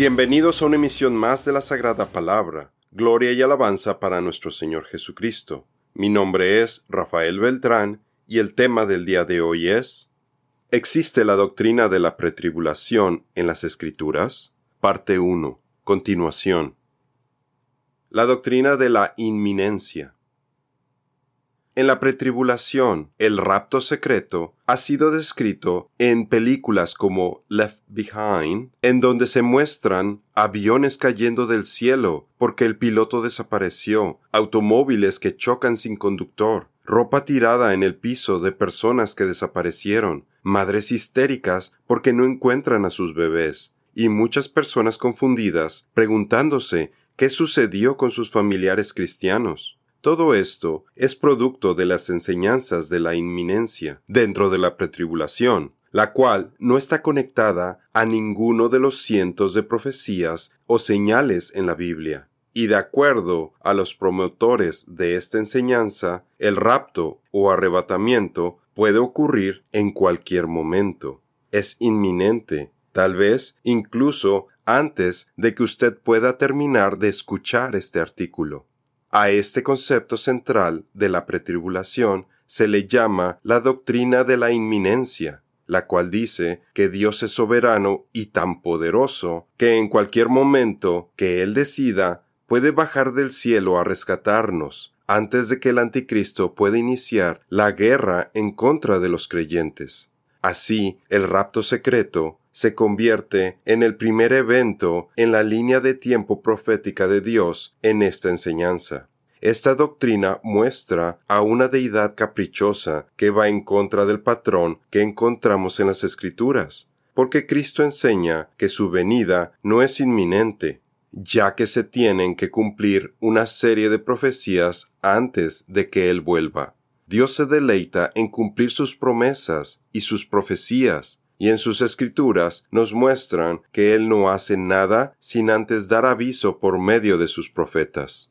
Bienvenidos a una emisión más de la Sagrada Palabra. Gloria y alabanza para nuestro Señor Jesucristo. Mi nombre es Rafael Beltrán y el tema del día de hoy es ¿Existe la doctrina de la pretribulación en las Escrituras? Parte 1. Continuación. La doctrina de la inminencia. En la pretribulación, el rapto secreto ha sido descrito en películas como Left Behind, en donde se muestran aviones cayendo del cielo porque el piloto desapareció, automóviles que chocan sin conductor, ropa tirada en el piso de personas que desaparecieron, madres histéricas porque no encuentran a sus bebés, y muchas personas confundidas preguntándose qué sucedió con sus familiares cristianos. Todo esto es producto de las enseñanzas de la inminencia dentro de la pretribulación, la cual no está conectada a ninguno de los cientos de profecías o señales en la Biblia. Y de acuerdo a los promotores de esta enseñanza, el rapto o arrebatamiento puede ocurrir en cualquier momento. Es inminente, tal vez incluso antes de que usted pueda terminar de escuchar este artículo. A este concepto central de la pretribulación se le llama la doctrina de la inminencia, la cual dice que Dios es soberano y tan poderoso que en cualquier momento que Él decida puede bajar del cielo a rescatarnos antes de que el anticristo pueda iniciar la guerra en contra de los creyentes. Así, el rapto secreto se convierte en el primer evento en la línea de tiempo profética de Dios en esta enseñanza. Esta doctrina muestra a una deidad caprichosa que va en contra del patrón que encontramos en las Escrituras, porque Cristo enseña que su venida no es inminente, ya que se tienen que cumplir una serie de profecías antes de que Él vuelva. Dios se deleita en cumplir sus promesas y sus profecías, y en sus escrituras nos muestran que Él no hace nada sin antes dar aviso por medio de sus profetas.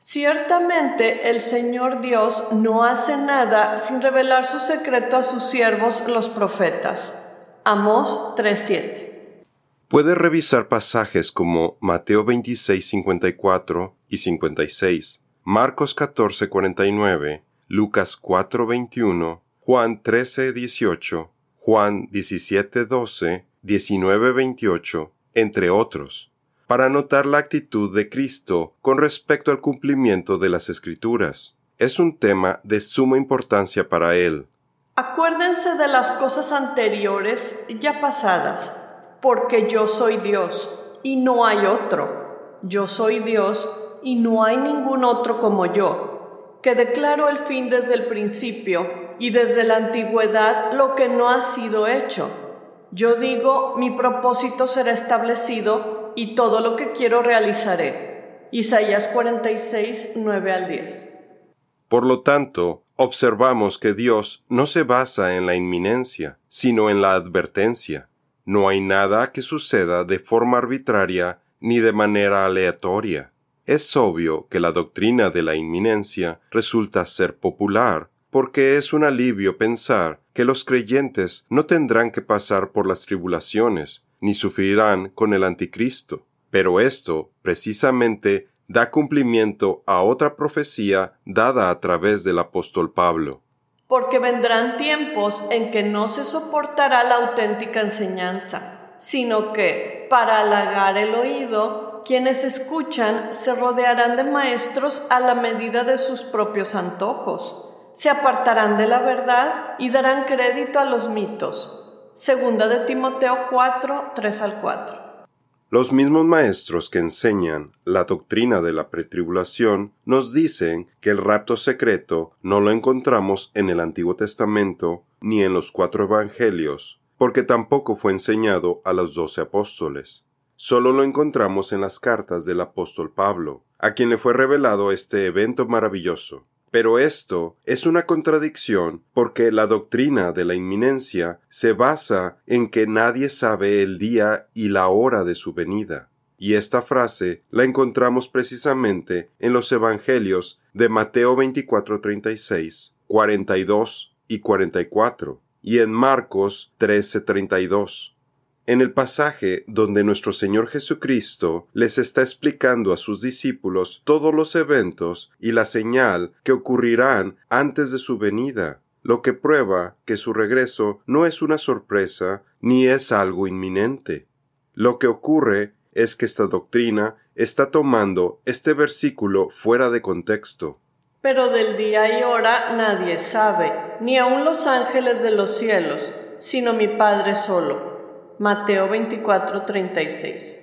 Ciertamente el Señor Dios no hace nada sin revelar su secreto a sus siervos los profetas. Amós 3:7. Puede revisar pasajes como Mateo 26, 54 y 56, Marcos 14, 49, Lucas 4, 21, Juan 13, 18, Juan 17, 12, 19, 28, entre otros, para notar la actitud de Cristo con respecto al cumplimiento de las Escrituras. Es un tema de suma importancia para él. Acuérdense de las cosas anteriores ya pasadas, porque yo soy Dios y no hay otro. Yo soy Dios y no hay ningún otro como yo, que declaro el fin desde el principio y desde la antigüedad lo que no ha sido hecho. Yo digo, mi propósito será establecido y todo lo que quiero realizaré. Isaías 46, 9 al 10. Por lo tanto, observamos que Dios no se basa en la inminencia, sino en la advertencia. No hay nada que suceda de forma arbitraria ni de manera aleatoria. Es obvio que la doctrina de la inminencia resulta ser popular, porque es un alivio pensar que los creyentes no tendrán que pasar por las tribulaciones, ni sufrirán con el anticristo. Pero esto, precisamente, da cumplimiento a otra profecía dada a través del apóstol Pablo. Porque vendrán tiempos en que no se soportará la auténtica enseñanza, sino que, para halagar el oído, quienes escuchan se rodearán de maestros a la medida de sus propios antojos se apartarán de la verdad y darán crédito a los mitos. Segunda de Timoteo 4, 3 al 4. Los mismos maestros que enseñan la doctrina de la pretribulación nos dicen que el rapto secreto no lo encontramos en el Antiguo Testamento ni en los cuatro Evangelios, porque tampoco fue enseñado a los doce apóstoles. Solo lo encontramos en las cartas del apóstol Pablo, a quien le fue revelado este evento maravilloso. Pero esto es una contradicción porque la doctrina de la inminencia se basa en que nadie sabe el día y la hora de su venida. Y esta frase la encontramos precisamente en los Evangelios de Mateo 24:36, 42 y 44, y en Marcos 13:32. En el pasaje donde nuestro Señor Jesucristo les está explicando a sus discípulos todos los eventos y la señal que ocurrirán antes de su venida, lo que prueba que su regreso no es una sorpresa ni es algo inminente. Lo que ocurre es que esta doctrina está tomando este versículo fuera de contexto. Pero del día y hora nadie sabe, ni aun los ángeles de los cielos, sino mi Padre solo. Mateo 24:36.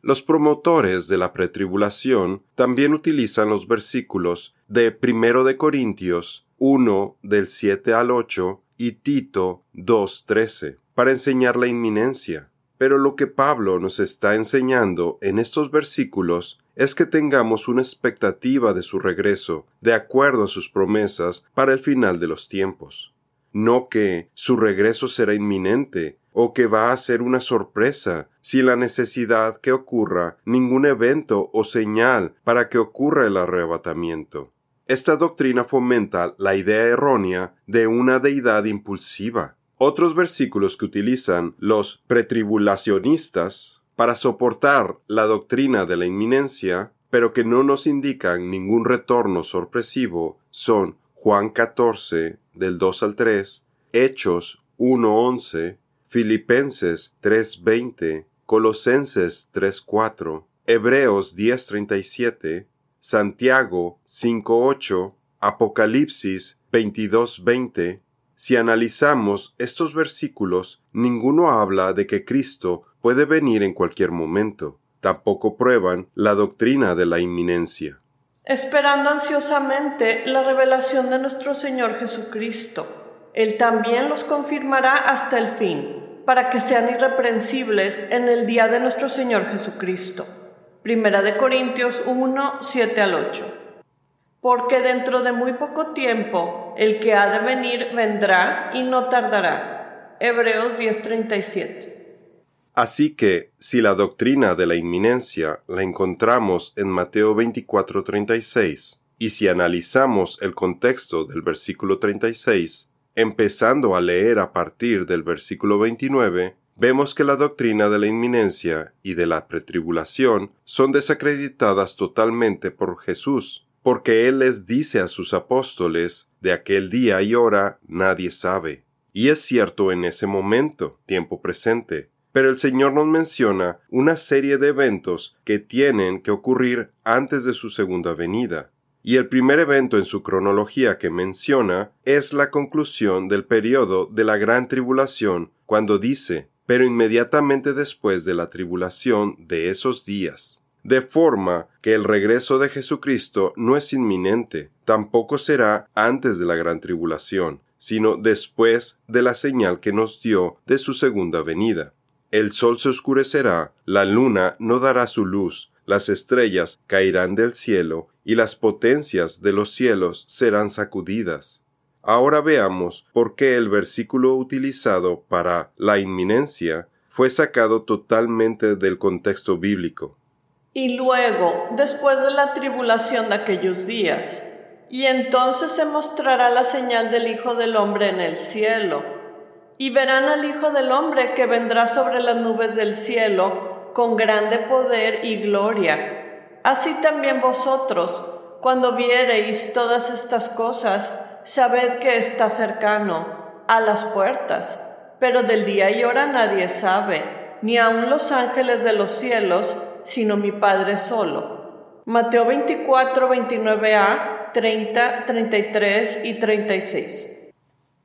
Los promotores de la pretribulación también utilizan los versículos de Primero de Corintios 1 del 7 al 8 y Tito 2:13 para enseñar la inminencia. Pero lo que Pablo nos está enseñando en estos versículos es que tengamos una expectativa de su regreso, de acuerdo a sus promesas para el final de los tiempos. No que su regreso será inminente, o que va a ser una sorpresa, sin la necesidad que ocurra ningún evento o señal para que ocurra el arrebatamiento. Esta doctrina fomenta la idea errónea de una deidad impulsiva, otros versículos que utilizan los pretribulacionistas para soportar la doctrina de la inminencia, pero que no nos indican ningún retorno sorpresivo, son Juan 14 del 2 al 3, Hechos 1.11, Filipenses 3.20, Colosenses 3.4, Hebreos 10.37, Santiago 5.8, Apocalipsis 22.20, si analizamos estos versículos, ninguno habla de que Cristo puede venir en cualquier momento. Tampoco prueban la doctrina de la inminencia. Esperando ansiosamente la revelación de nuestro Señor Jesucristo, Él también los confirmará hasta el fin, para que sean irreprensibles en el día de nuestro Señor Jesucristo. Primera de Corintios 1, 7 al 8 porque dentro de muy poco tiempo el que ha de venir vendrá y no tardará. Hebreos 10:37. Así que, si la doctrina de la inminencia la encontramos en Mateo 24:36, y si analizamos el contexto del versículo 36, empezando a leer a partir del versículo 29, vemos que la doctrina de la inminencia y de la pretribulación son desacreditadas totalmente por Jesús porque Él les dice a sus apóstoles, de aquel día y hora nadie sabe. Y es cierto en ese momento, tiempo presente, pero el Señor nos menciona una serie de eventos que tienen que ocurrir antes de su segunda venida. Y el primer evento en su cronología que menciona es la conclusión del periodo de la gran tribulación, cuando dice, pero inmediatamente después de la tribulación de esos días de forma que el regreso de Jesucristo no es inminente, tampoco será antes de la gran tribulación, sino después de la señal que nos dio de su segunda venida. El sol se oscurecerá, la luna no dará su luz, las estrellas caerán del cielo, y las potencias de los cielos serán sacudidas. Ahora veamos por qué el versículo utilizado para la inminencia fue sacado totalmente del contexto bíblico. Y luego, después de la tribulación de aquellos días, y entonces se mostrará la señal del Hijo del Hombre en el cielo, y verán al Hijo del Hombre que vendrá sobre las nubes del cielo con grande poder y gloria. Así también vosotros, cuando viereis todas estas cosas, sabed que está cercano, a las puertas, pero del día y hora nadie sabe, ni aun los ángeles de los cielos, sino mi Padre solo. Mateo 24, 29a, 30, 33 y 36.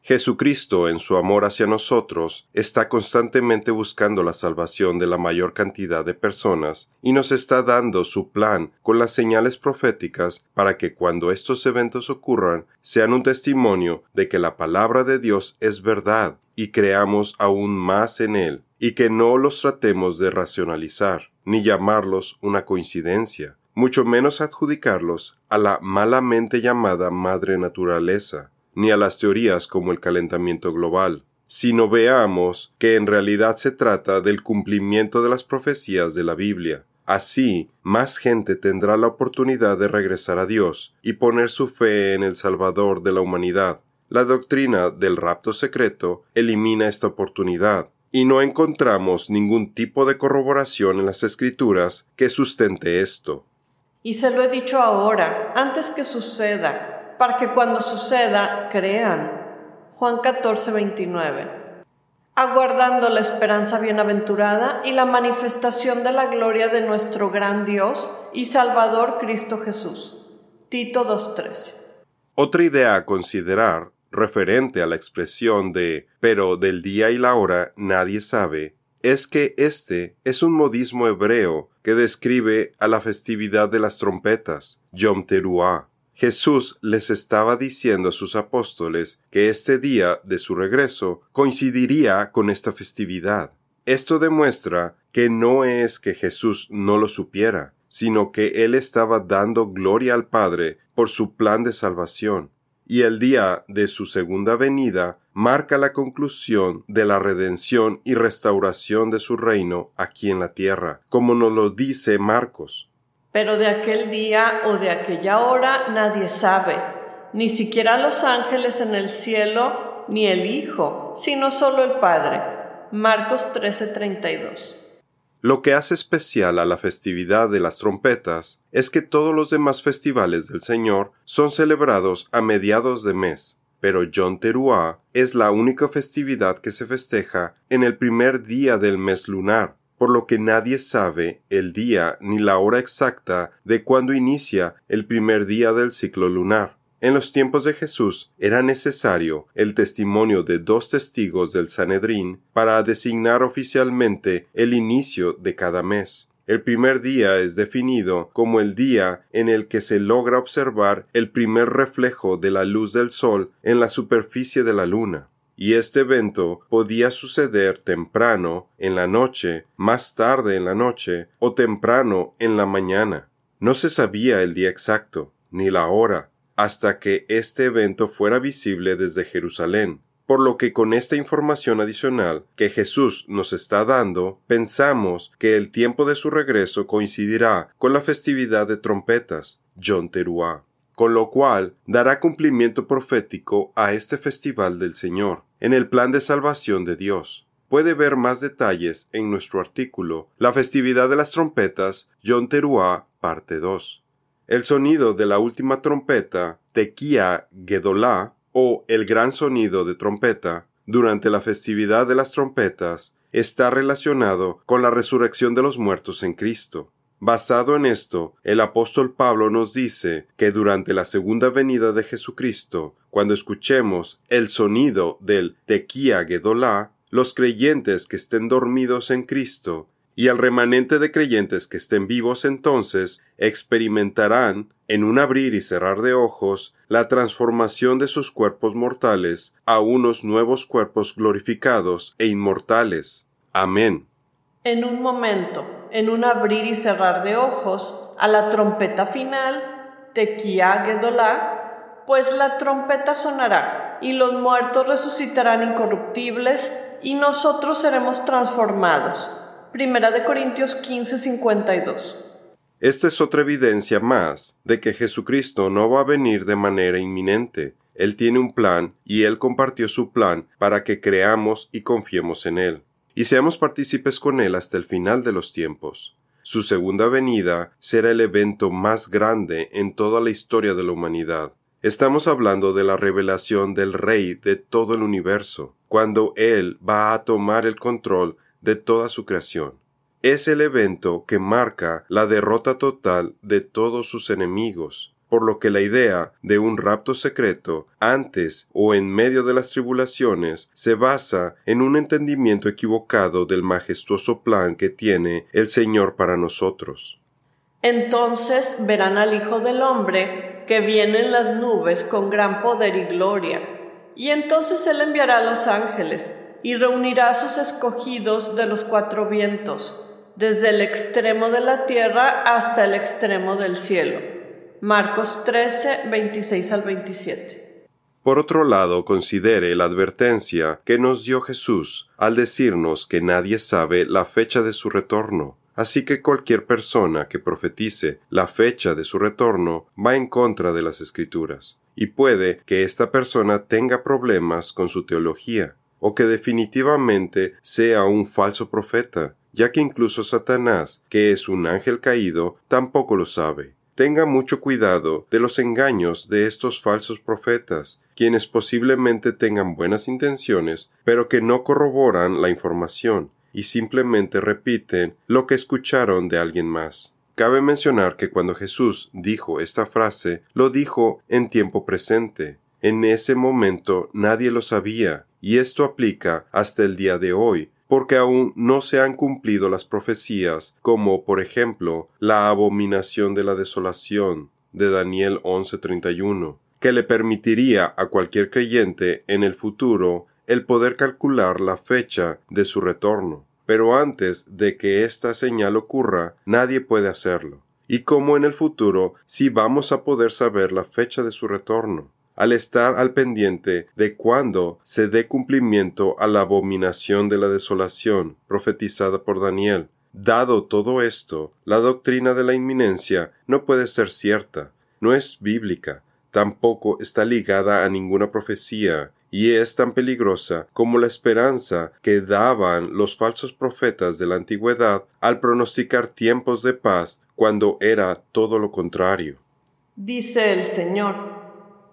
Jesucristo, en su amor hacia nosotros, está constantemente buscando la salvación de la mayor cantidad de personas y nos está dando su plan con las señales proféticas para que cuando estos eventos ocurran sean un testimonio de que la palabra de Dios es verdad y creamos aún más en él y que no los tratemos de racionalizar ni llamarlos una coincidencia, mucho menos adjudicarlos a la malamente llamada madre naturaleza, ni a las teorías como el calentamiento global, sino veamos que en realidad se trata del cumplimiento de las profecías de la Biblia. Así, más gente tendrá la oportunidad de regresar a Dios y poner su fe en el Salvador de la humanidad. La doctrina del rapto secreto elimina esta oportunidad y no encontramos ningún tipo de corroboración en las escrituras que sustente esto. Y se lo he dicho ahora, antes que suceda, para que cuando suceda crean. Juan 14, 29. Aguardando la esperanza bienaventurada y la manifestación de la gloria de nuestro gran Dios y Salvador Cristo Jesús. Tito 2.13. Otra idea a considerar, referente a la expresión de pero del día y la hora nadie sabe, es que este es un modismo hebreo que describe a la festividad de las trompetas, Yom Teruah. Jesús les estaba diciendo a sus apóstoles que este día de su regreso coincidiría con esta festividad. Esto demuestra que no es que Jesús no lo supiera, sino que él estaba dando gloria al Padre por su plan de salvación, y el día de su segunda venida marca la conclusión de la redención y restauración de su reino aquí en la tierra, como nos lo dice Marcos. Pero de aquel día o de aquella hora nadie sabe, ni siquiera los ángeles en el cielo, ni el Hijo, sino solo el Padre. Marcos 13:32. Lo que hace especial a la festividad de las trompetas es que todos los demás festivales del Señor son celebrados a mediados de mes, pero Yom Teruah es la única festividad que se festeja en el primer día del mes lunar, por lo que nadie sabe el día ni la hora exacta de cuándo inicia el primer día del ciclo lunar. En los tiempos de Jesús era necesario el testimonio de dos testigos del Sanedrín para designar oficialmente el inicio de cada mes. El primer día es definido como el día en el que se logra observar el primer reflejo de la luz del sol en la superficie de la luna. Y este evento podía suceder temprano en la noche, más tarde en la noche o temprano en la mañana. No se sabía el día exacto, ni la hora, hasta que este evento fuera visible desde Jerusalén. Por lo que con esta información adicional que Jesús nos está dando, pensamos que el tiempo de su regreso coincidirá con la festividad de trompetas, John Teruah, con lo cual dará cumplimiento profético a este festival del Señor, en el plan de salvación de Dios. Puede ver más detalles en nuestro artículo La festividad de las trompetas, John Teruah, parte 2. El sonido de la última trompeta, Tequía Gedolá, o el gran sonido de trompeta, durante la festividad de las trompetas, está relacionado con la resurrección de los muertos en Cristo. Basado en esto, el apóstol Pablo nos dice que durante la segunda venida de Jesucristo, cuando escuchemos el sonido del Tequía Gedolá, los creyentes que estén dormidos en Cristo y al remanente de creyentes que estén vivos entonces experimentarán, en un abrir y cerrar de ojos, la transformación de sus cuerpos mortales a unos nuevos cuerpos glorificados e inmortales. Amén. En un momento, en un abrir y cerrar de ojos, a la trompeta final, Tequía Gedolá, pues la trompeta sonará, y los muertos resucitarán incorruptibles, y nosotros seremos transformados Primera de Corintios 15, 52. Esta es otra evidencia más de que Jesucristo no va a venir de manera inminente. Él tiene un plan y Él compartió su plan para que creamos y confiemos en Él, y seamos partícipes con Él hasta el final de los tiempos. Su segunda venida será el evento más grande en toda la historia de la humanidad. Estamos hablando de la revelación del Rey de todo el universo, cuando Él va a tomar el control de toda su creación. Es el evento que marca la derrota total de todos sus enemigos, por lo que la idea de un rapto secreto antes o en medio de las tribulaciones se basa en un entendimiento equivocado del majestuoso plan que tiene el Señor para nosotros. Entonces verán al Hijo del Hombre que viene en las nubes con gran poder y gloria, y entonces Él enviará a los ángeles y reunirá a sus escogidos de los cuatro vientos, desde el extremo de la tierra hasta el extremo del cielo. Marcos 13, 26 al 27. Por otro lado, considere la advertencia que nos dio Jesús al decirnos que nadie sabe la fecha de su retorno. Así que cualquier persona que profetice la fecha de su retorno va en contra de las escrituras, y puede que esta persona tenga problemas con su teología. o que definitivamente sea un falso profeta, ya que incluso Satanás, que es un ángel caído, tampoco lo sabe. Tenga mucho cuidado de los engaños de estos falsos profetas, quienes posiblemente tengan buenas intenciones, pero que no corroboran la información y simplemente repiten lo que escucharon de alguien más. Cabe mencionar que cuando Jesús dijo esta frase, lo dijo en tiempo presente. En ese momento nadie lo sabía, y esto aplica hasta el día de hoy, porque aún no se han cumplido las profecías, como por ejemplo la abominación de la desolación de Daniel 11:31, que le permitiría a cualquier creyente en el futuro el poder calcular la fecha de su retorno. Pero antes de que esta señal ocurra, nadie puede hacerlo. Y como en el futuro sí vamos a poder saber la fecha de su retorno al estar al pendiente de cuándo se dé cumplimiento a la abominación de la desolación profetizada por Daniel. Dado todo esto, la doctrina de la inminencia no puede ser cierta, no es bíblica, tampoco está ligada a ninguna profecía, y es tan peligrosa como la esperanza que daban los falsos profetas de la antigüedad al pronosticar tiempos de paz cuando era todo lo contrario. Dice el Señor,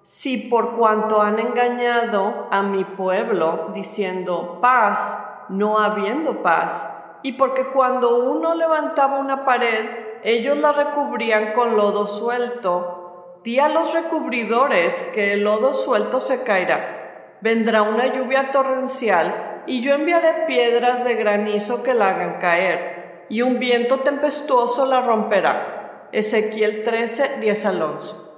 si por cuanto han engañado a mi pueblo, diciendo paz, no habiendo paz, y porque cuando uno levantaba una pared, ellos la recubrían con lodo suelto, di a los recubridores que el lodo suelto se caerá. Vendrá una lluvia torrencial, y yo enviaré piedras de granizo que la hagan caer, y un viento tempestuoso la romperá. Ezequiel 13, 10 al 11.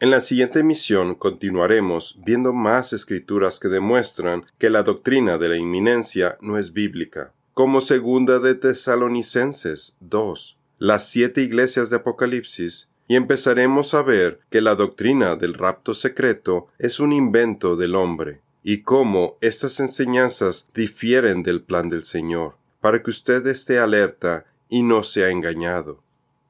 En la siguiente emisión continuaremos viendo más escrituras que demuestran que la doctrina de la inminencia no es bíblica, como segunda de Tesalonicenses 2, las siete iglesias de Apocalipsis, y empezaremos a ver que la doctrina del rapto secreto es un invento del hombre, y cómo estas enseñanzas difieren del plan del Señor, para que usted esté alerta y no sea engañado.